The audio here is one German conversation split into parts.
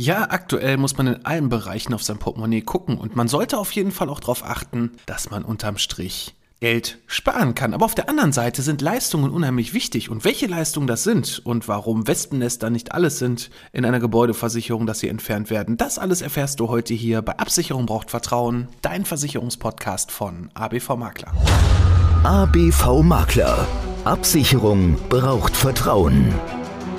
Ja, aktuell muss man in allen Bereichen auf sein Portemonnaie gucken und man sollte auf jeden Fall auch darauf achten, dass man unterm Strich Geld sparen kann. Aber auf der anderen Seite sind Leistungen unheimlich wichtig. Und welche Leistungen das sind und warum Wespennester nicht alles sind in einer Gebäudeversicherung, dass sie entfernt werden, das alles erfährst du heute hier bei Absicherung braucht Vertrauen, dein Versicherungspodcast von ABV Makler. ABV Makler. Absicherung braucht Vertrauen.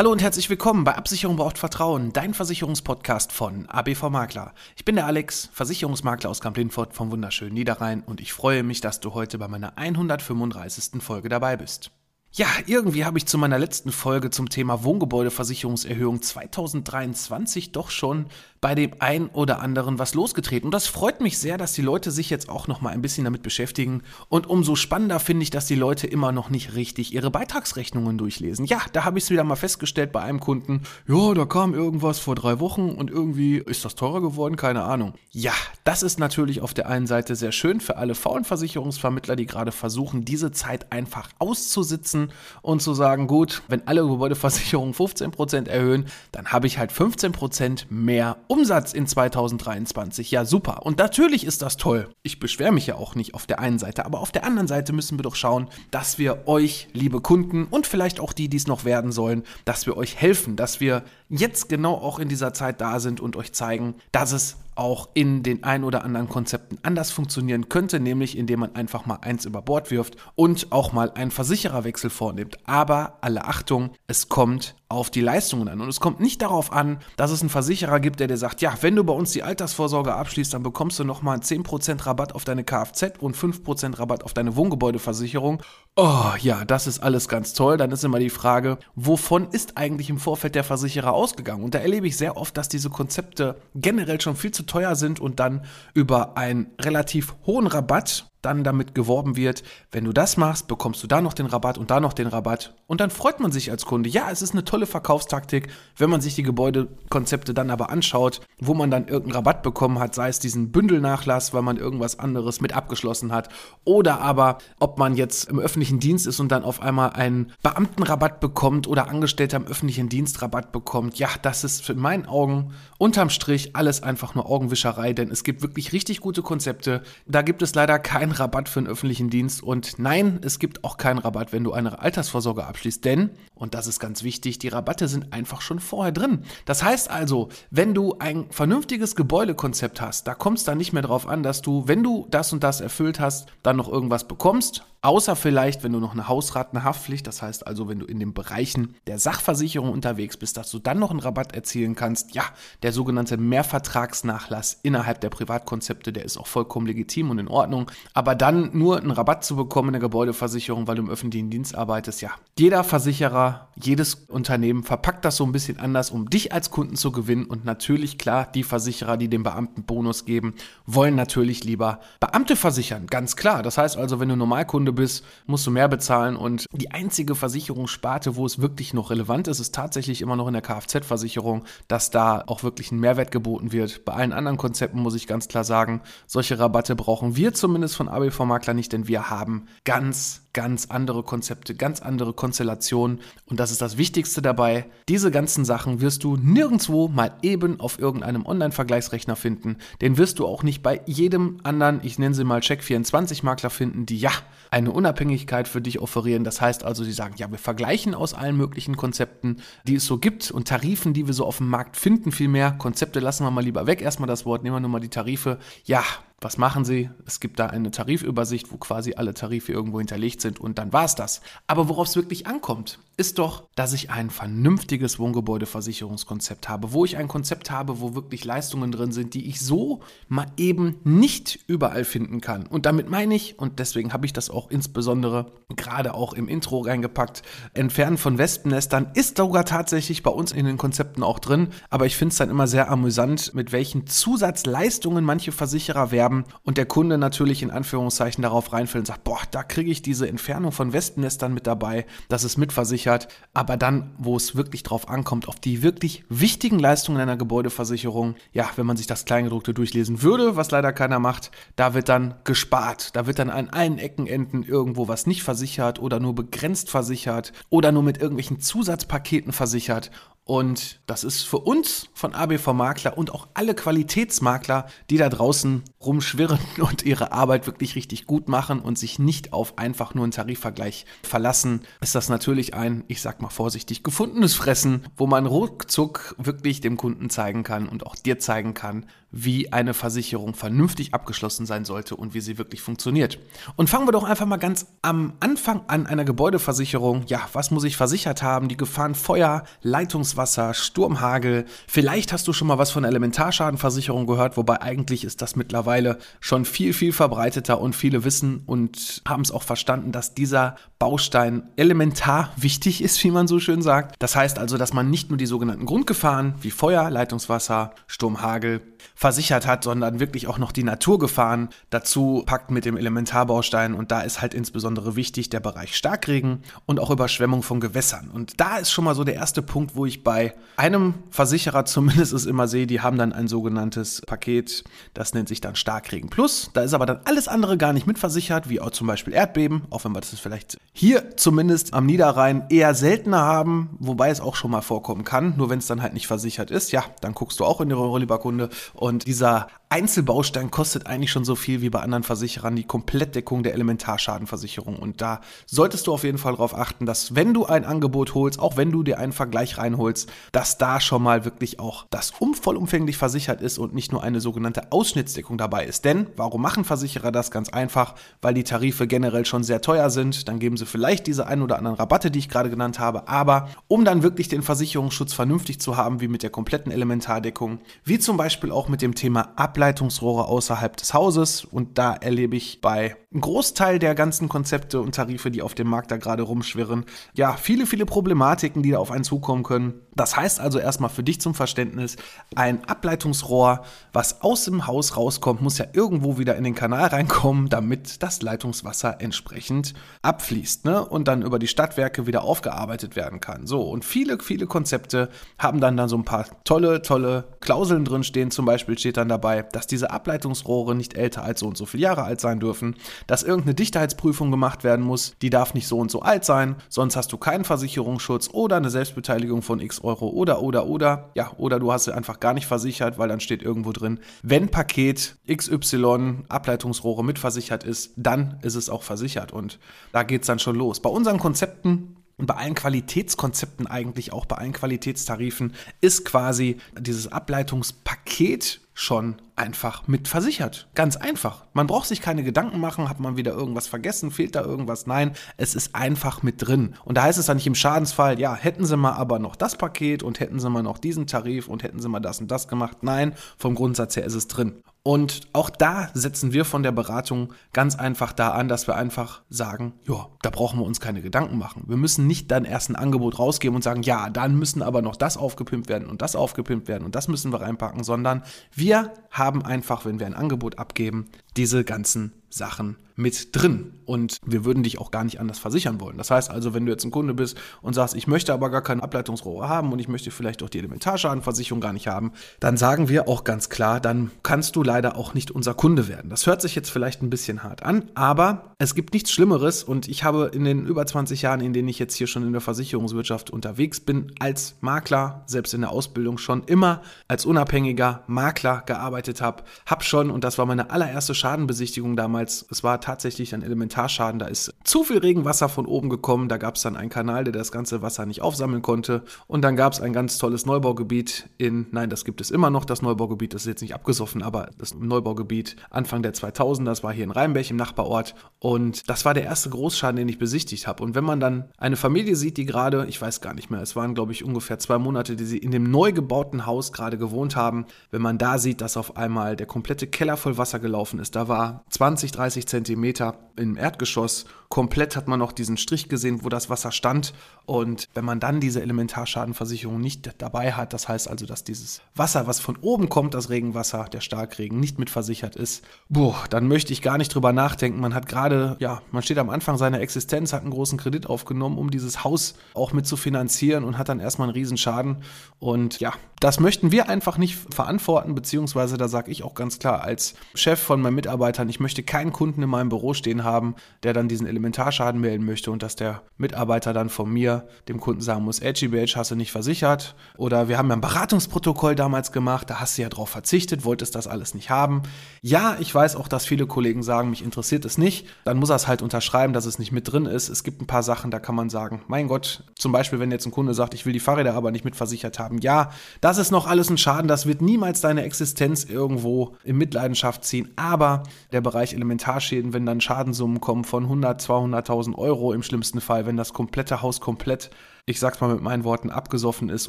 Hallo und herzlich willkommen bei Absicherung braucht Vertrauen, dein Versicherungspodcast von ABV Makler. Ich bin der Alex, Versicherungsmakler aus Kamp-Lindfort vom wunderschönen Niederrhein und ich freue mich, dass du heute bei meiner 135. Folge dabei bist. Ja, irgendwie habe ich zu meiner letzten Folge zum Thema Wohngebäudeversicherungserhöhung 2023 doch schon bei dem einen oder anderen was losgetreten. Und das freut mich sehr, dass die Leute sich jetzt auch noch mal ein bisschen damit beschäftigen. Und umso spannender finde ich, dass die Leute immer noch nicht richtig ihre Beitragsrechnungen durchlesen. Ja, da habe ich es wieder mal festgestellt bei einem Kunden. Ja, da kam irgendwas vor drei Wochen und irgendwie ist das teurer geworden, keine Ahnung. Ja, das ist natürlich auf der einen Seite sehr schön für alle faulen Versicherungsvermittler, die gerade versuchen, diese Zeit einfach auszusitzen und zu sagen, gut, wenn alle Gebäudeversicherungen 15% erhöhen, dann habe ich halt 15% mehr Umsatz in 2023. Ja, super. Und natürlich ist das toll. Ich beschwere mich ja auch nicht auf der einen Seite, aber auf der anderen Seite müssen wir doch schauen, dass wir euch, liebe Kunden und vielleicht auch die, die es noch werden sollen, dass wir euch helfen, dass wir jetzt genau auch in dieser Zeit da sind und euch zeigen, dass es auch in den ein oder anderen Konzepten anders funktionieren könnte, nämlich indem man einfach mal eins über Bord wirft und auch mal einen Versichererwechsel vornimmt. Aber alle Achtung, es kommt auf die Leistungen an. Und es kommt nicht darauf an, dass es einen Versicherer gibt, der dir sagt, ja, wenn du bei uns die Altersvorsorge abschließt, dann bekommst du nochmal 10% Rabatt auf deine Kfz und 5% Rabatt auf deine Wohngebäudeversicherung. Oh ja, das ist alles ganz toll. Dann ist immer die Frage, wovon ist eigentlich im Vorfeld der Versicherer ausgegangen? Und da erlebe ich sehr oft, dass diese Konzepte generell schon viel zu teuer sind und dann über einen relativ hohen Rabatt dann damit geworben wird, wenn du das machst, bekommst du da noch den Rabatt und da noch den Rabatt. Und dann freut man sich als Kunde. Ja, es ist eine tolle Verkaufstaktik, wenn man sich die Gebäudekonzepte dann aber anschaut, wo man dann irgendeinen Rabatt bekommen hat, sei es diesen Bündelnachlass, weil man irgendwas anderes mit abgeschlossen hat, oder aber ob man jetzt im öffentlichen Dienst ist und dann auf einmal einen Beamtenrabatt bekommt oder Angestellter im öffentlichen Dienst Rabatt bekommt. Ja, das ist in meinen Augen unterm Strich alles einfach nur Augenwischerei, denn es gibt wirklich richtig gute Konzepte. Da gibt es leider keinen keinen Rabatt für den öffentlichen Dienst. Und nein, es gibt auch keinen Rabatt, wenn du eine Altersvorsorge abschließt, denn, und das ist ganz wichtig, die Rabatte sind einfach schon vorher drin. Das heißt also, wenn du ein vernünftiges Gebäudekonzept hast, da kommt es dann nicht mehr darauf an, dass du, wenn du das und das erfüllt hast, dann noch irgendwas bekommst, Außer vielleicht, wenn du noch eine Hausratenhaftpflicht, das heißt also, wenn du in den Bereichen der Sachversicherung unterwegs bist, dass du dann noch einen Rabatt erzielen kannst. Ja, der sogenannte Mehrvertragsnachlass innerhalb der Privatkonzepte, der ist auch vollkommen legitim und in Ordnung. Aber dann nur einen Rabatt zu bekommen in der Gebäudeversicherung, weil du im öffentlichen Dienst arbeitest, ja. Jeder Versicherer, jedes Unternehmen verpackt das so ein bisschen anders, um dich als Kunden zu gewinnen. Und natürlich, klar, die Versicherer, die den Beamten Bonus geben, wollen natürlich lieber Beamte versichern. Ganz klar. Das heißt also, wenn du Normalkunde Kunde bist, musst du mehr bezahlen. Und die einzige Versicherungssparte, wo es wirklich noch relevant ist, ist tatsächlich immer noch in der Kfz-Versicherung, dass da auch wirklich ein Mehrwert geboten wird. Bei allen anderen Konzepten muss ich ganz klar sagen, solche Rabatte brauchen wir zumindest von ABV Makler nicht, denn wir haben ganz ganz andere Konzepte, ganz andere Konstellationen. Und das ist das Wichtigste dabei. Diese ganzen Sachen wirst du nirgendwo mal eben auf irgendeinem Online-Vergleichsrechner finden. Den wirst du auch nicht bei jedem anderen, ich nenne sie mal Check24-Makler finden, die ja eine Unabhängigkeit für dich offerieren. Das heißt also, sie sagen, ja, wir vergleichen aus allen möglichen Konzepten, die es so gibt und Tarifen, die wir so auf dem Markt finden, vielmehr. Konzepte lassen wir mal lieber weg. Erstmal das Wort, nehmen wir nur mal die Tarife. Ja, was machen sie? Es gibt da eine Tarifübersicht, wo quasi alle Tarife irgendwo hinterlegt sind und dann war es das. Aber worauf es wirklich ankommt, ist doch, dass ich ein vernünftiges Wohngebäudeversicherungskonzept habe, wo ich ein Konzept habe, wo wirklich Leistungen drin sind, die ich so mal eben nicht überall finden kann. Und damit meine ich, und deswegen habe ich das auch insbesondere gerade auch im Intro reingepackt, Entfernen von Wespennestern ist sogar tatsächlich bei uns in den Konzepten auch drin. Aber ich finde es dann immer sehr amüsant, mit welchen Zusatzleistungen manche Versicherer werben haben und der Kunde natürlich in Anführungszeichen darauf reinfällt und sagt, boah, da kriege ich diese Entfernung von Wespennestern mit dabei, das ist mitversichert. Aber dann, wo es wirklich drauf ankommt, auf die wirklich wichtigen Leistungen einer Gebäudeversicherung, ja, wenn man sich das Kleingedruckte durchlesen würde, was leider keiner macht, da wird dann gespart. Da wird dann an allen Ecken enden irgendwo was nicht versichert oder nur begrenzt versichert oder nur mit irgendwelchen Zusatzpaketen versichert. Und das ist für uns von ABV Makler und auch alle Qualitätsmakler, die da draußen rumschwirren und ihre Arbeit wirklich richtig gut machen und sich nicht auf einfach nur einen Tarifvergleich verlassen, ist das natürlich ein, ich sag mal vorsichtig, gefundenes Fressen, wo man ruckzuck wirklich dem Kunden zeigen kann und auch dir zeigen kann, wie eine Versicherung vernünftig abgeschlossen sein sollte und wie sie wirklich funktioniert. Und fangen wir doch einfach mal ganz am Anfang an einer Gebäudeversicherung. Ja, was muss ich versichert haben? Die Gefahren Feuer, Leitungswasser, Sturmhagel. Vielleicht hast du schon mal was von Elementarschadenversicherung gehört, wobei eigentlich ist das mittlerweile schon viel, viel verbreiteter und viele wissen und haben es auch verstanden, dass dieser Baustein elementar wichtig ist, wie man so schön sagt. Das heißt also, dass man nicht nur die sogenannten Grundgefahren wie Feuer, Leitungswasser, Sturmhagel versichert hat, sondern wirklich auch noch die Naturgefahren dazu packt mit dem Elementarbaustein. Und da ist halt insbesondere wichtig der Bereich Starkregen und auch Überschwemmung von Gewässern. Und da ist schon mal so der erste Punkt, wo ich bei einem Versicherer zumindest es immer sehe, die haben dann ein sogenanntes Paket, das nennt sich dann Starkregen Plus. Da ist aber dann alles andere gar nicht mitversichert, wie auch zum Beispiel Erdbeben, auch wenn wir das vielleicht hier zumindest am Niederrhein eher seltener haben, wobei es auch schon mal vorkommen kann, nur wenn es dann halt nicht versichert ist. Ja, dann guckst du auch in die Rolliberkunde und dieser Einzelbaustein kostet eigentlich schon so viel wie bei anderen Versicherern die Komplettdeckung der Elementarschadenversicherung. Und da solltest du auf jeden Fall darauf achten, dass wenn du ein Angebot holst, auch wenn du dir einen Vergleich reinholst, dass da schon mal wirklich auch das um vollumfänglich versichert ist und nicht nur eine sogenannte Ausschnittsdeckung dabei ist. Denn warum machen Versicherer das? Ganz einfach, weil die Tarife generell schon sehr teuer sind. Dann geben sie vielleicht diese ein oder anderen Rabatte, die ich gerade genannt habe. Aber um dann wirklich den Versicherungsschutz vernünftig zu haben, wie mit der kompletten Elementardeckung, wie zum Beispiel auch mit dem Thema Ablehnung, Ableitungsrohre außerhalb des Hauses und da erlebe ich bei einem Großteil der ganzen Konzepte und Tarife, die auf dem Markt da gerade rumschwirren, ja, viele, viele Problematiken, die da auf einen zukommen können. Das heißt also erstmal für dich zum Verständnis, ein Ableitungsrohr, was aus dem Haus rauskommt, muss ja irgendwo wieder in den Kanal reinkommen, damit das Leitungswasser entsprechend abfließt ne? und dann über die Stadtwerke wieder aufgearbeitet werden kann. So, und viele, viele Konzepte haben dann, dann so ein paar tolle, tolle Klauseln drin stehen. Zum Beispiel steht dann dabei, dass diese Ableitungsrohre nicht älter als so und so viele Jahre alt sein dürfen, dass irgendeine Dichtheitsprüfung gemacht werden muss, die darf nicht so und so alt sein, sonst hast du keinen Versicherungsschutz oder eine Selbstbeteiligung von x Euro oder, oder, oder, ja, oder du hast sie einfach gar nicht versichert, weil dann steht irgendwo drin, wenn Paket XY Ableitungsrohre mitversichert ist, dann ist es auch versichert und da geht es dann schon los. Bei unseren Konzepten und bei allen Qualitätskonzepten eigentlich, auch bei allen Qualitätstarifen, ist quasi dieses Ableitungspaket schon einfach mit versichert. Ganz einfach. Man braucht sich keine Gedanken machen, hat man wieder irgendwas vergessen, fehlt da irgendwas? Nein, es ist einfach mit drin. Und da heißt es dann nicht im Schadensfall, ja, hätten sie mal aber noch das Paket und hätten sie mal noch diesen Tarif und hätten sie mal das und das gemacht. Nein, vom Grundsatz her ist es drin. Und auch da setzen wir von der Beratung ganz einfach da an, dass wir einfach sagen, ja, da brauchen wir uns keine Gedanken machen. Wir müssen nicht dann erst ein Angebot rausgeben und sagen, ja, dann müssen aber noch das aufgepimpt werden und das aufgepimpt werden und das müssen wir reinpacken, sondern wir haben einfach, wenn wir ein Angebot abgeben, diese ganzen Sachen mit drin. Und wir würden dich auch gar nicht anders versichern wollen. Das heißt also, wenn du jetzt ein Kunde bist und sagst, ich möchte aber gar keine Ableitungsrohre haben und ich möchte vielleicht auch die Elementarschadenversicherung gar nicht haben, dann sagen wir auch ganz klar, dann kannst du leider auch nicht unser Kunde werden. Das hört sich jetzt vielleicht ein bisschen hart an, aber es gibt nichts Schlimmeres und ich habe in den über 20 Jahren, in denen ich jetzt hier schon in der Versicherungswirtschaft unterwegs bin, als Makler, selbst in der Ausbildung schon immer als unabhängiger Makler gearbeitet habe, habe schon, und das war meine allererste Schadenbesichtigung damals, es war tatsächlich ein Elementarschaden, da ist zu viel Regenwasser von oben gekommen, da gab es dann einen Kanal, der das ganze Wasser nicht aufsammeln konnte. Und dann gab es ein ganz tolles Neubaugebiet in, nein, das gibt es immer noch, das Neubaugebiet, das ist jetzt nicht abgesoffen, aber das Neubaugebiet Anfang der 2000er, das war hier in Rheinbech im Nachbarort. Und das war der erste Großschaden, den ich besichtigt habe. Und wenn man dann eine Familie sieht, die gerade, ich weiß gar nicht mehr, es waren glaube ich ungefähr zwei Monate, die sie in dem neu gebauten Haus gerade gewohnt haben, wenn man da sieht, dass auf einmal der komplette Keller voll Wasser gelaufen ist, da war 20, 30 Zentimeter im Erdgeschoss komplett hat man noch diesen Strich gesehen, wo das Wasser stand. Und wenn man dann diese Elementarschadenversicherung nicht dabei hat, das heißt also, dass dieses Wasser, was von oben kommt, das Regenwasser, der Starkregen, nicht mitversichert ist, boah, dann möchte ich gar nicht drüber nachdenken. Man hat gerade, ja, man steht am Anfang seiner Existenz, hat einen großen Kredit aufgenommen, um dieses Haus auch mit zu finanzieren und hat dann erstmal einen Riesenschaden. Und ja, das möchten wir einfach nicht verantworten, beziehungsweise da sage ich auch ganz klar als Chef von meinen Mitarbeitern, ich möchte keinen Kunden in meinem Büro stehen haben, der dann diesen Elementarschaden melden möchte und dass der Mitarbeiter dann von mir dem Kunden sagen muss, Edgy Badge hast du nicht versichert oder wir haben ja ein Beratungsprotokoll damals gemacht, da hast du ja drauf verzichtet, wolltest das alles nicht haben. Ja, ich weiß auch, dass viele Kollegen sagen, mich interessiert es nicht, dann muss er es halt unterschreiben, dass es nicht mit drin ist. Es gibt ein paar Sachen, da kann man sagen, mein Gott, zum Beispiel, wenn jetzt ein Kunde sagt, ich will die Fahrräder aber nicht mitversichert haben, ja, das ist noch alles ein Schaden, das wird niemals deine Existenz irgendwo in Mitleidenschaft ziehen. Aber der Bereich Elementarschäden, wenn dann Schadensummen kommen von 100, 200.000 Euro im schlimmsten Fall, wenn das komplette Haus komplett ich sag's mal mit meinen Worten, abgesoffen ist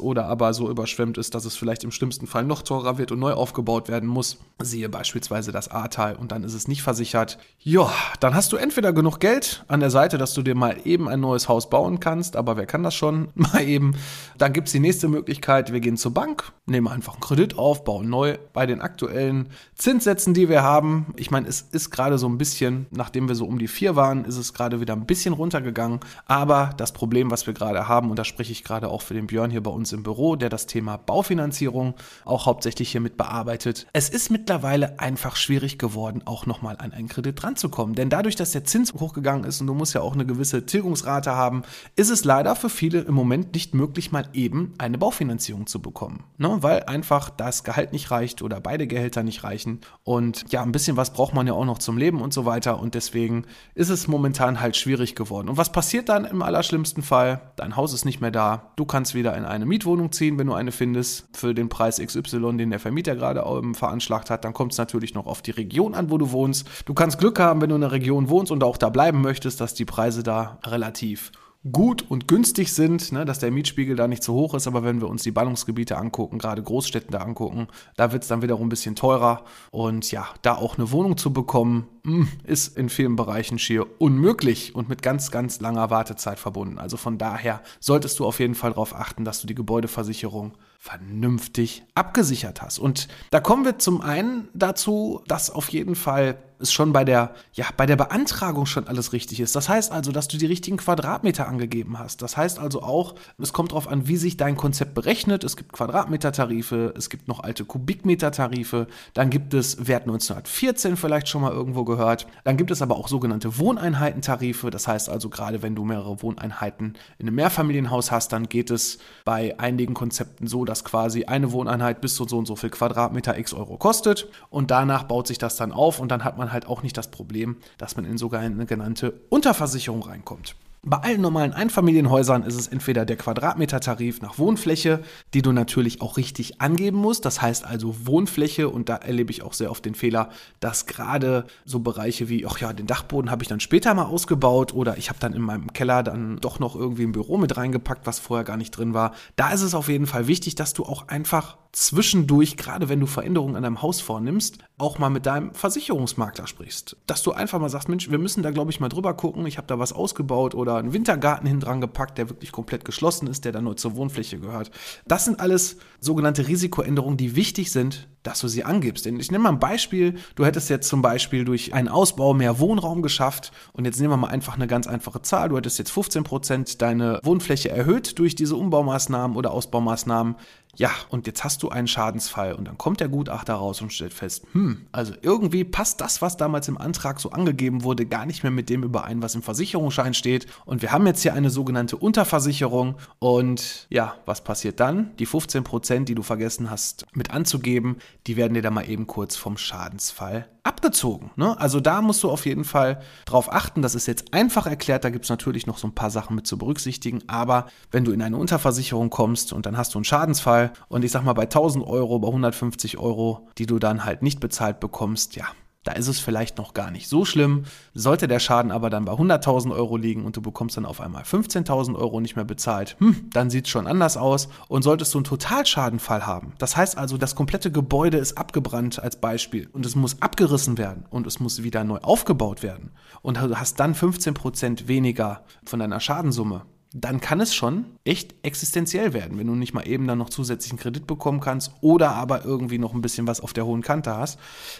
oder aber so überschwemmt ist, dass es vielleicht im schlimmsten Fall noch teurer wird und neu aufgebaut werden muss. Siehe beispielsweise das Ahrtal und dann ist es nicht versichert. Ja, dann hast du entweder genug Geld an der Seite, dass du dir mal eben ein neues Haus bauen kannst, aber wer kann das schon? Mal eben. Dann gibt's die nächste Möglichkeit, wir gehen zur Bank, nehmen einfach einen Kredit auf, bauen neu bei den aktuellen Zinssätzen, die wir haben. Ich meine, es ist gerade so ein bisschen, nachdem wir so um die vier waren, ist es gerade wieder ein bisschen runtergegangen, aber das Problem, was wir gerade haben, und da spreche ich gerade auch für den Björn hier bei uns im Büro, der das Thema Baufinanzierung auch hauptsächlich hier mit bearbeitet. Es ist mittlerweile einfach schwierig geworden, auch nochmal an einen Kredit ranzukommen. Denn dadurch, dass der Zins hochgegangen ist und du musst ja auch eine gewisse Tilgungsrate haben, ist es leider für viele im Moment nicht möglich, mal eben eine Baufinanzierung zu bekommen. Ne? Weil einfach das Gehalt nicht reicht oder beide Gehälter nicht reichen. Und ja, ein bisschen was braucht man ja auch noch zum Leben und so weiter. Und deswegen ist es momentan halt schwierig geworden. Und was passiert dann im allerschlimmsten Fall? Dein Haus ist ist nicht mehr da. Du kannst wieder in eine Mietwohnung ziehen, wenn du eine findest, für den Preis XY, den der Vermieter gerade veranschlagt hat. Dann kommt es natürlich noch auf die Region an, wo du wohnst. Du kannst Glück haben, wenn du in einer Region wohnst und auch da bleiben möchtest, dass die Preise da relativ gut und günstig sind, ne, dass der Mietspiegel da nicht zu hoch ist. Aber wenn wir uns die Ballungsgebiete angucken, gerade Großstädten da angucken, da wird es dann wiederum ein bisschen teurer. Und ja, da auch eine Wohnung zu bekommen, hm, ist in vielen Bereichen schier unmöglich und mit ganz, ganz langer Wartezeit verbunden. Also von daher solltest du auf jeden Fall darauf achten, dass du die Gebäudeversicherung vernünftig abgesichert hast. Und da kommen wir zum einen dazu, dass auf jeden Fall es schon bei der, ja, bei der Beantragung schon alles richtig ist. Das heißt also, dass du die richtigen Quadratmeter angegeben hast. Das heißt also auch, es kommt darauf an, wie sich dein Konzept berechnet. Es gibt Quadratmetertarife, es gibt noch alte Kubikmetertarife, dann gibt es Wert 1914 vielleicht schon mal irgendwo gehört. Dann gibt es aber auch sogenannte Wohneinheitentarife. Das heißt also, gerade wenn du mehrere Wohneinheiten in einem Mehrfamilienhaus hast, dann geht es bei einigen Konzepten so, dass quasi eine Wohneinheit bis zu so und so viel Quadratmeter x Euro kostet und danach baut sich das dann auf und dann hat man halt auch nicht das Problem, dass man in sogar eine genannte Unterversicherung reinkommt. Bei allen normalen Einfamilienhäusern ist es entweder der Quadratmetertarif nach Wohnfläche, die du natürlich auch richtig angeben musst. Das heißt also Wohnfläche und da erlebe ich auch sehr oft den Fehler, dass gerade so Bereiche wie, ach ja, den Dachboden habe ich dann später mal ausgebaut oder ich habe dann in meinem Keller dann doch noch irgendwie ein Büro mit reingepackt, was vorher gar nicht drin war. Da ist es auf jeden Fall wichtig, dass du auch einfach zwischendurch, gerade wenn du Veränderungen an deinem Haus vornimmst, auch mal mit deinem Versicherungsmakler sprichst. Dass du einfach mal sagst, Mensch, wir müssen da, glaube ich, mal drüber gucken. Ich habe da was ausgebaut oder einen Wintergarten hin dran gepackt, der wirklich komplett geschlossen ist, der dann nur zur Wohnfläche gehört. Das sind alles sogenannte Risikoänderungen, die wichtig sind, dass du sie angibst. Denn ich nehme mal ein Beispiel. Du hättest jetzt zum Beispiel durch einen Ausbau mehr Wohnraum geschafft. Und jetzt nehmen wir mal einfach eine ganz einfache Zahl. Du hättest jetzt 15 Prozent deine Wohnfläche erhöht durch diese Umbaumaßnahmen oder Ausbaumaßnahmen. Ja, und jetzt hast du einen Schadensfall und dann kommt der Gutachter raus und stellt fest, hm, also irgendwie passt das, was damals im Antrag so angegeben wurde, gar nicht mehr mit dem überein, was im Versicherungsschein steht. Und wir haben jetzt hier eine sogenannte Unterversicherung und ja, was passiert dann? Die 15 Prozent, die du vergessen hast mit anzugeben, die werden dir dann mal eben kurz vom Schadensfall abgezogen. Ne? Also da musst du auf jeden Fall drauf achten. Das ist jetzt einfach erklärt. Da gibt es natürlich noch so ein paar Sachen mit zu berücksichtigen. Aber wenn du in eine Unterversicherung kommst und dann hast du einen Schadensfall und ich sag mal bei 1000 Euro, bei 150 Euro, die du dann halt nicht bezahlt bekommst, ja, Da ist es vielleicht noch gar nicht so schlimm. Sollte der Schaden aber dann bei 100.000 Euro liegen und du bekommst dann auf einmal 15.000 Euro nicht mehr bezahlt, hm, dann sieht es schon anders aus. Und solltest du einen Totalschadenfall haben, das heißt also, das komplette Gebäude ist abgebrannt als Beispiel und es muss abgerissen werden und es muss wieder neu aufgebaut werden und du hast dann 15% weniger von deiner Schadensumme, dann kann es schon echt existenziell werden, wenn du nicht mal eben dann noch zusätzlichen Kredit bekommen kannst oder aber irgendwie noch ein bisschen was auf der hohen Kante hast,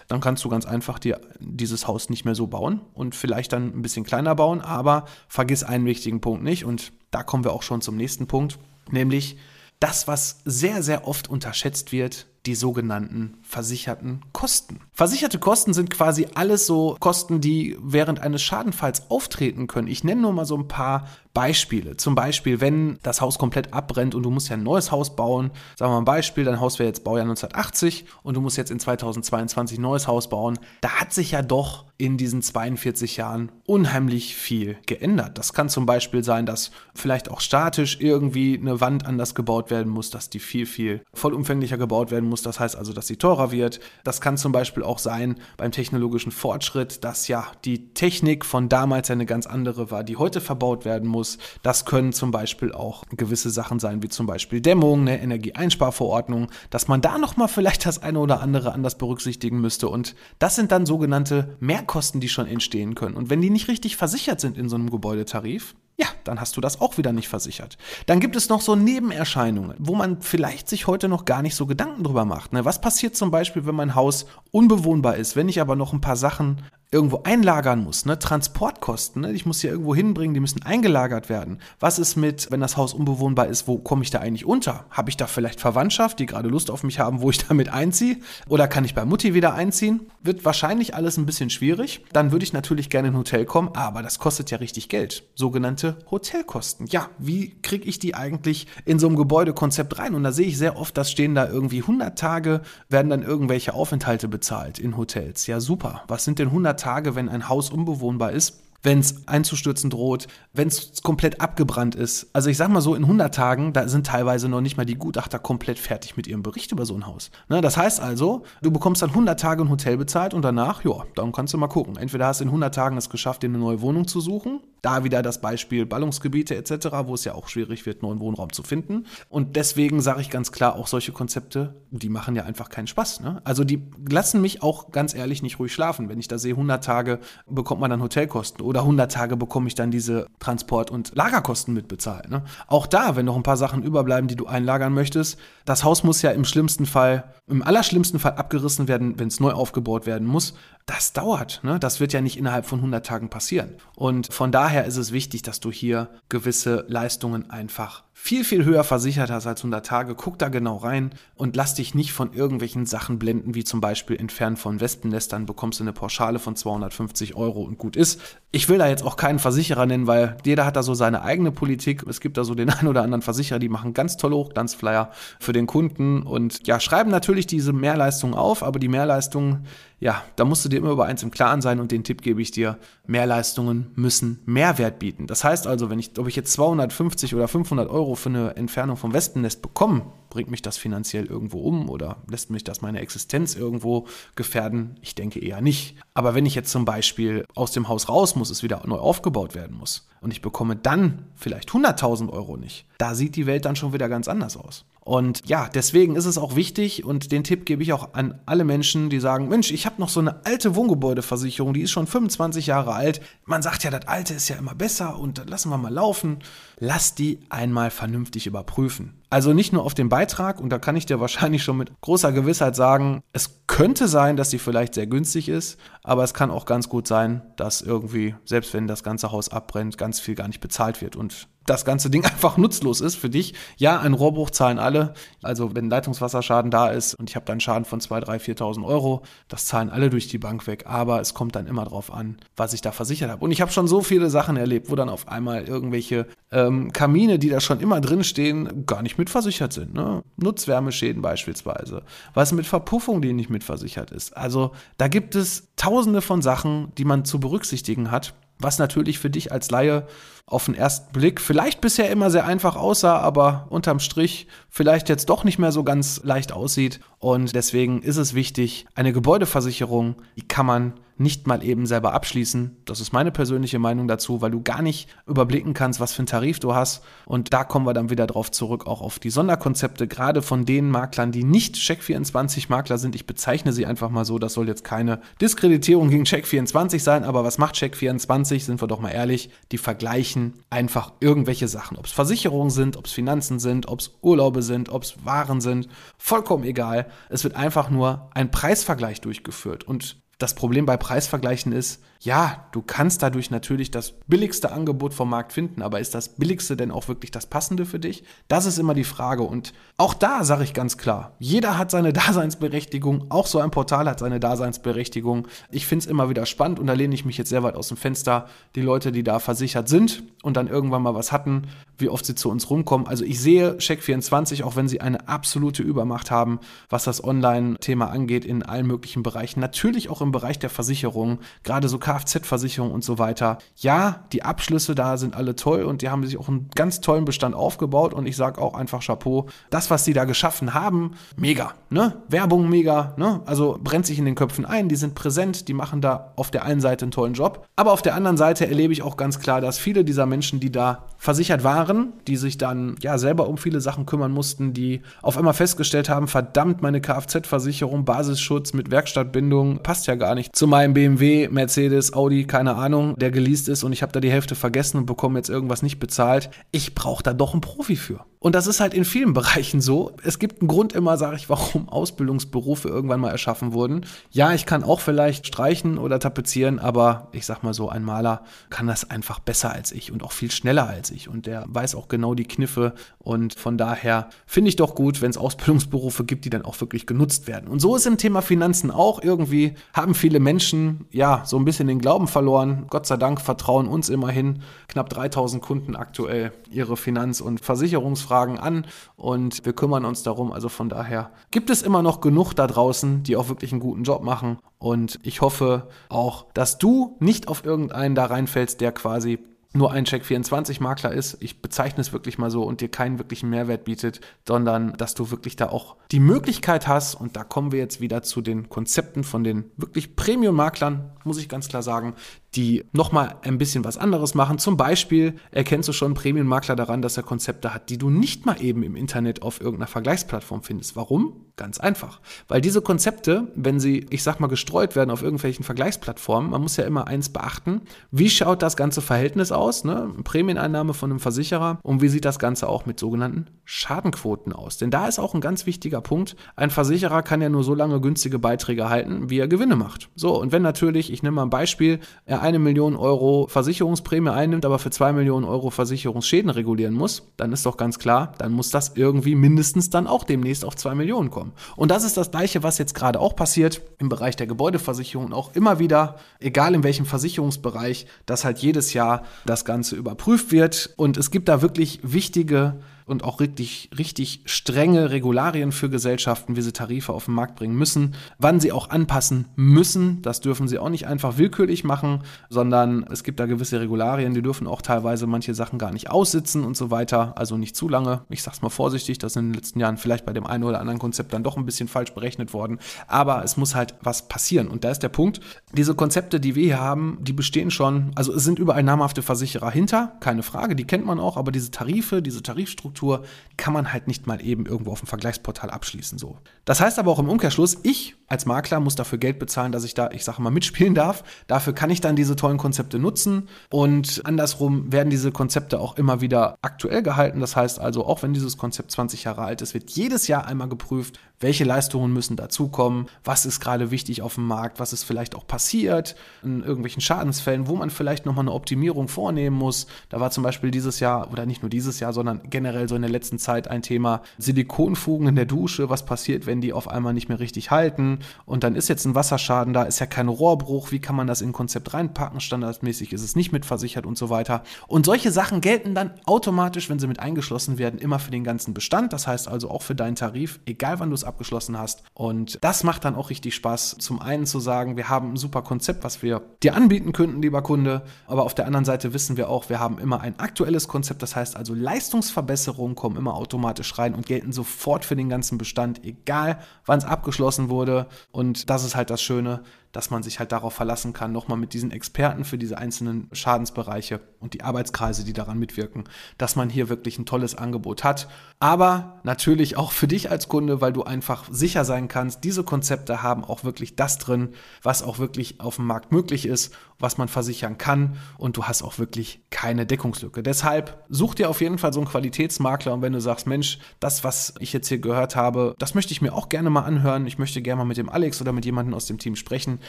dann kannst du ganz einfach dir dieses Haus nicht mehr so bauen und vielleicht dann ein bisschen kleiner bauen, aber vergiss einen wichtigen Punkt nicht und da kommen wir auch schon zum nächsten Punkt, nämlich das, was sehr, sehr oft unterschätzt wird, die sogenannten versicherten Kosten. Versicherte Kosten sind quasi alles so Kosten, die während eines Schadenfalls auftreten können. Ich nenne nur mal so ein paar Beispiele. Zum Beispiel, wenn das Haus komplett abbrennt und du musst ja ein neues Haus bauen. Sagen wir mal ein Beispiel, dein Haus wäre jetzt Baujahr 1980 und du musst jetzt in 2022 ein neues Haus bauen. Da hat sich ja doch in diesen 42 Jahren unheimlich viel geändert. Das kann zum Beispiel sein, dass vielleicht auch statisch irgendwie eine Wand anders gebaut werden muss, dass die viel, viel vollumfänglicher gebaut werden muss. Das heißt also, dass sie teurer wird. Das kann zum Beispiel auch sein beim technologischen Fortschritt, dass ja die Technik von damals eine ganz andere war, die heute verbaut werden muss muss. Das können zum Beispiel auch gewisse Sachen sein, wie zum Beispiel Dämmung, eine Energieeinsparverordnung, dass man da nochmal vielleicht das eine oder andere anders berücksichtigen müsste. Und das sind dann sogenannte Mehrkosten, die schon entstehen können. Und wenn die nicht richtig versichert sind in so einem Gebäudetarif, ja, dann hast du das auch wieder nicht versichert. Dann gibt es noch so Nebenerscheinungen, wo man vielleicht sich heute noch gar nicht so Gedanken drüber macht. Ne? Was passiert zum Beispiel, wenn mein Haus unbewohnbar ist, wenn ich aber noch ein paar Sachen irgendwo einlagern muss, ne? Transportkosten, ne? ich muss sie irgendwo hinbringen, die müssen eingelagert werden. Was ist mit, wenn das Haus unbewohnbar ist, wo komme ich da eigentlich unter? Habe ich da vielleicht Verwandtschaft, die gerade Lust auf mich haben, wo ich damit einziehe? Oder kann ich bei Mutti wieder einziehen? Wird wahrscheinlich alles ein bisschen schwierig. Dann würde ich natürlich gerne in ein Hotel kommen, aber das kostet ja richtig Geld. Sogenannte Hotelkosten. Ja, wie kriege ich die eigentlich in so einem Gebäudekonzept rein? Und da sehe ich sehr oft, dass stehen da irgendwie 100 Tage, werden dann irgendwelche Aufenthalte bezahlt in Hotels. Ja, super. Was sind denn 100 Tage, wenn ein Haus unbewohnbar ist? Wenn es einzustürzen droht, wenn es komplett abgebrannt ist. Also ich sag mal so, in 100 Tagen, da sind teilweise noch nicht mal die Gutachter komplett fertig mit ihrem Bericht über so ein Haus. Ne, das heißt also, du bekommst dann 100 Tage ein Hotel bezahlt und danach, ja, dann kannst du mal gucken. Entweder hast du in 100 Tagen es geschafft, dir eine neue Wohnung zu suchen. Da wieder das Beispiel Ballungsgebiete etc., wo es ja auch schwierig wird, neuen Wohnraum zu finden. Und deswegen sage ich ganz klar, auch solche Konzepte, die machen ja einfach keinen Spaß. Ne? Also die lassen mich auch ganz ehrlich nicht ruhig schlafen. Wenn ich da sehe, 100 Tage bekommt man dann Hotelkosten oder 100 Tage bekomme ich dann diese Transport- und Lagerkosten mitbezahlt. Ne? Auch da, wenn noch ein paar Sachen überbleiben, die du einlagern möchtest, das Haus muss ja im schlimmsten Fall, im allerschlimmsten Fall abgerissen werden, wenn es neu aufgebaut werden muss. Das dauert. Ne? Das wird ja nicht innerhalb von 100 Tagen passieren. Und von daher ist es wichtig, dass du hier gewisse Leistungen einfach viel, viel höher versichert hast als 100 Tage, guck da genau rein und lass dich nicht von irgendwelchen Sachen blenden, wie zum Beispiel Entfernen von Wespennestern, bekommst du eine Pauschale von 250 Euro und gut ist. Ich will da jetzt auch keinen Versicherer nennen, weil jeder hat da so seine eigene Politik. Es gibt da so den einen oder anderen Versicherer, die machen ganz tolle Hochglanzflyer für den Kunden und ja, schreiben natürlich diese Mehrleistungen auf, aber die Mehrleistungen ja, da musst du dir immer über eins im Klaren sein und den Tipp gebe ich dir, Mehrleistungen müssen Mehrwert bieten. Das heißt also, wenn ich, ob ich jetzt 250 oder 500 Euro für eine Entfernung vom Wespennest bekomme, bringt mich das finanziell irgendwo um oder lässt mich das meine Existenz irgendwo gefährden? Ich denke eher nicht. Aber wenn ich jetzt zum Beispiel aus dem Haus raus muss, es wieder neu aufgebaut werden muss und ich bekomme dann vielleicht 100.000 Euro nicht, da sieht die Welt dann schon wieder ganz anders aus. Und ja, deswegen ist es auch wichtig und den Tipp gebe ich auch an alle Menschen, die sagen, Mensch, ich habe noch so eine alte Wohngebäudeversicherung, die ist schon 25 Jahre alt. Man sagt ja, das alte ist ja immer besser und lassen wir mal laufen. Lass die einmal vernünftig überprüfen. Also nicht nur auf den Beitrag, und da kann ich dir wahrscheinlich schon mit großer Gewissheit sagen, es könnte sein, dass sie vielleicht sehr günstig ist, aber es kann auch ganz gut sein, dass irgendwie, selbst wenn das ganze Haus abbrennt, ganz viel gar nicht bezahlt wird. Und das ganze Ding einfach nutzlos ist für dich. Ja, ein Rohrbruch zahlen alle. Also wenn Leitungswasserschaden da ist und ich habe dann Schaden von 2.000, 3.000, 4.000 Euro, das zahlen alle durch die Bank weg. Aber es kommt dann immer drauf an, was ich da versichert habe. Und ich habe schon so viele Sachen erlebt, wo dann auf einmal irgendwelche ähm, Kamine, die da schon immer drin stehen, gar nicht mitversichert sind. Ne? Nutzwärmeschäden beispielsweise. Was mit Verpuffung, die nicht mitversichert ist. Also da gibt es tausende von Sachen, die man zu berücksichtigen hat was natürlich für dich als Laie auf den ersten Blick vielleicht bisher immer sehr einfach aussah, aber unterm Strich vielleicht jetzt doch nicht mehr so ganz leicht aussieht. Und deswegen ist es wichtig, eine Gebäudeversicherung, die kann man nicht mal eben selber abschließen. Das ist meine persönliche Meinung dazu, weil du gar nicht überblicken kannst, was für einen Tarif du hast. Und da kommen wir dann wieder drauf zurück, auch auf die Sonderkonzepte, gerade von den Maklern, die nicht Check24-Makler sind. Ich bezeichne sie einfach mal so. Das soll jetzt keine Diskreditierung gegen Check24 sein, aber was macht Check24? Sind wir doch mal ehrlich, die vergleichen einfach irgendwelche Sachen. Ob es Versicherungen sind, ob es Finanzen sind, ob es Urlaube sind, ob es Waren sind, vollkommen egal. Es wird einfach nur ein Preisvergleich durchgeführt. Und das Problem bei Preisvergleichen ist, ja, du kannst dadurch natürlich das billigste Angebot vom Markt finden, aber ist das billigste denn auch wirklich das passende für dich? Das ist immer die Frage und auch da sage ich ganz klar, jeder hat seine Daseinsberechtigung, auch so ein Portal hat seine Daseinsberechtigung. Ich finde es immer wieder spannend und da lehne ich mich jetzt sehr weit aus dem Fenster, die Leute, die da versichert sind und dann irgendwann mal was hatten, wie oft sie zu uns rumkommen. Also ich sehe Check24, auch wenn sie eine absolute Übermacht haben, was das Online-Thema angeht, in allen möglichen Bereichen, natürlich auch im Bereich der Versicherung, gerade so Kfz-Versicherung und so weiter. Ja, die Abschlüsse da sind alle toll und die haben sich auch einen ganz tollen Bestand aufgebaut und ich sage auch einfach Chapeau. Das, was sie da geschaffen haben, mega, ne? Werbung mega, ne? Also brennt sich in den Köpfen ein, die sind präsent, die machen da auf der einen Seite einen tollen Job, aber auf der anderen Seite erlebe ich auch ganz klar, dass viele dieser Menschen, die da versichert waren, die sich dann ja selber um viele Sachen kümmern mussten, die auf einmal festgestellt haben, verdammt, meine Kfz-Versicherung, Basisschutz mit Werkstattbindung passt ja gar nicht zu meinem BMW, Mercedes ist, Audi, keine Ahnung, der geleast ist und ich habe da die Hälfte vergessen und bekomme jetzt irgendwas nicht bezahlt. Ich brauche da doch einen Profi für. Und das ist halt in vielen Bereichen so. Es gibt einen Grund immer, sage ich, warum Ausbildungsberufe irgendwann mal erschaffen wurden. Ja, ich kann auch vielleicht streichen oder tapezieren, aber ich sag mal so, ein Maler kann das einfach besser als ich und auch viel schneller als ich. Und der weiß auch genau die Kniffe. Und von daher finde ich doch gut, wenn es Ausbildungsberufe gibt, die dann auch wirklich genutzt werden. Und so ist im Thema Finanzen auch irgendwie, haben viele Menschen ja so ein bisschen den Glauben verloren. Gott sei Dank vertrauen uns immerhin knapp 3000 Kunden aktuell ihre Finanz- und Versicherungsfragen an und wir kümmern uns darum. Also von daher gibt es immer noch genug da draußen, die auch wirklich einen guten Job machen. Und ich hoffe auch, dass du nicht auf irgendeinen da reinfällst, der quasi nur ein Check24-Makler ist, ich bezeichne es wirklich mal so und dir keinen wirklichen Mehrwert bietet, sondern dass du wirklich da auch die Möglichkeit hast, und da kommen wir jetzt wieder zu den Konzepten von den wirklich Premium-Maklern, muss ich ganz klar sagen, die nochmal ein bisschen was anderes machen. Zum Beispiel erkennst du schon Premium-Makler daran, dass er Konzepte hat, die du nicht mal eben im Internet auf irgendeiner Vergleichsplattform findest. Warum? Ganz einfach. Weil diese Konzepte, wenn sie, ich sag mal, gestreut werden auf irgendwelchen Vergleichsplattformen, man muss ja immer eins beachten, wie schaut das ganze Verhältnis aus, ne? Prämieneinnahme von einem Versicherer und wie sieht das Ganze auch mit sogenannten Schadenquoten aus? Denn da ist auch ein ganz wichtiger Punkt. Ein Versicherer kann ja nur so lange günstige Beiträge halten, wie er Gewinne macht. So, und wenn natürlich, ich nehme mal ein Beispiel, er eine Million Euro Versicherungsprämie einnimmt, aber für zwei Millionen Euro Versicherungsschäden regulieren muss, dann ist doch ganz klar, dann muss das irgendwie mindestens dann auch demnächst auf zwei Millionen kommen. Und das ist das Gleiche, was jetzt gerade auch passiert im Bereich der Gebäudeversicherung auch immer wieder, egal in welchem Versicherungsbereich, dass halt jedes Jahr das Ganze überprüft wird. Und es gibt da wirklich wichtige und auch richtig, richtig strenge Regularien für Gesellschaften, wie sie Tarife auf den Markt bringen müssen, wann sie auch anpassen müssen. Das dürfen sie auch nicht einfach willkürlich machen, sondern es gibt da gewisse Regularien, die dürfen auch teilweise manche Sachen gar nicht aussitzen und so weiter, also nicht zu lange. Ich sag's mal vorsichtig, das ist in den letzten Jahren vielleicht bei dem einen oder anderen Konzept dann doch ein bisschen falsch berechnet worden, aber es muss halt was passieren. Und da ist der Punkt, diese Konzepte, die wir hier haben, die bestehen schon, also es sind überall namhafte Versicherer hinter, keine Frage, die kennt man auch, aber diese Tarife, diese Tarifstruktur Struktur kann man halt nicht mal eben irgendwo auf dem Vergleichsportal abschließen. So. Das heißt aber auch im Umkehrschluss, ich als Makler muss dafür Geld bezahlen, dass ich da, ich sage mal, mitspielen darf. Dafür kann ich dann diese tollen Konzepte nutzen und andersrum werden diese Konzepte auch immer wieder aktuell gehalten. Das heißt also, auch wenn dieses Konzept 20 Jahre alt ist, wird jedes Jahr einmal geprüft, welche Leistungen müssen dazukommen, was ist gerade wichtig auf dem Markt, was ist vielleicht auch passiert in irgendwelchen Schadensfällen, wo man vielleicht nochmal eine Optimierung vornehmen muss. Da war zum Beispiel dieses Jahr, oder nicht nur dieses Jahr, sondern generell so in der letzten Zeit ein Thema Silikonfugen in der Dusche, was passiert, wenn die auf einmal nicht mehr richtig halten? Und dann ist jetzt ein Wasserschaden da, ist ja kein Rohrbruch, wie kann man das in ein Konzept reinpacken, standardmäßig ist es nicht mitversichert und so weiter. Und solche Sachen gelten dann automatisch, wenn sie mit eingeschlossen werden, immer für den ganzen Bestand, das heißt also auch für deinen Tarif, egal wann du es abgeschlossen hast. Und das macht dann auch richtig Spaß. Zum einen zu sagen, wir haben ein super Konzept, was wir dir anbieten könnten, lieber Kunde. Aber auf der anderen Seite wissen wir auch, wir haben immer ein aktuelles Konzept. Das heißt also, Leistungsverbesserungen kommen immer automatisch rein und gelten sofort für den ganzen Bestand, egal wann es abgeschlossen wurde. Und das ist halt das Schöne dass man sich halt darauf verlassen kann, nochmal mit diesen Experten für diese einzelnen Schadensbereiche und die Arbeitskreise, die daran mitwirken, dass man hier wirklich ein tolles Angebot hat. Aber natürlich auch für dich als Kunde, weil du einfach sicher sein kannst, diese Konzepte haben auch wirklich das drin, was auch wirklich auf dem Markt möglich ist, was man versichern kann und du hast auch wirklich keine Deckungslücke. Deshalb such dir auf jeden Fall so einen Qualitätsmakler und wenn du sagst, Mensch, das, was ich jetzt hier gehört habe, das möchte ich mir auch gerne mal anhören, ich möchte gerne mal mit dem Alex oder mit jemandem aus dem Team sprechen,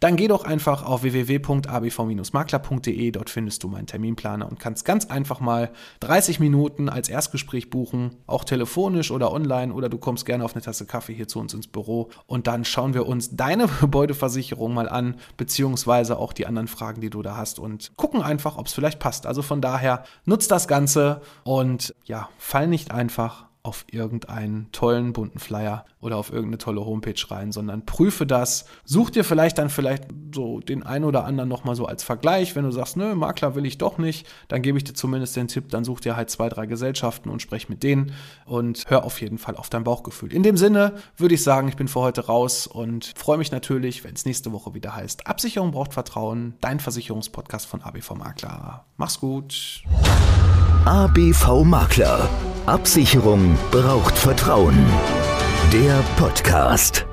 dann geh doch einfach auf www.abv-makler.de. Dort findest du meinen Terminplaner und kannst ganz einfach mal 30 Minuten als Erstgespräch buchen, auch telefonisch oder online oder du kommst gerne auf eine Tasse Kaffee hier zu uns ins Büro und dann schauen wir uns deine Gebäudeversicherung mal an, beziehungsweise auch die anderen Fragen, die du da hast und gucken einfach, ob es vielleicht passt. Also von daher nutzt das Ganze und ja, fall nicht einfach auf irgendeinen tollen bunten Flyer oder auf irgendeine tolle Homepage rein, sondern prüfe das. Such dir vielleicht dann vielleicht so den einen oder anderen nochmal so als Vergleich. Wenn du sagst, nö, Makler will ich doch nicht, dann gebe ich dir zumindest den Tipp, dann such dir halt zwei, drei Gesellschaften und sprech mit denen und hör auf jeden Fall auf dein Bauchgefühl. In dem Sinne würde ich sagen, ich bin für heute raus und freue mich natürlich, wenn es nächste Woche wieder heißt, Absicherung braucht Vertrauen, dein Versicherungspodcast von ABV Makler. Mach's gut. ABV Makler. Absicherung braucht Vertrauen. Der Podcast.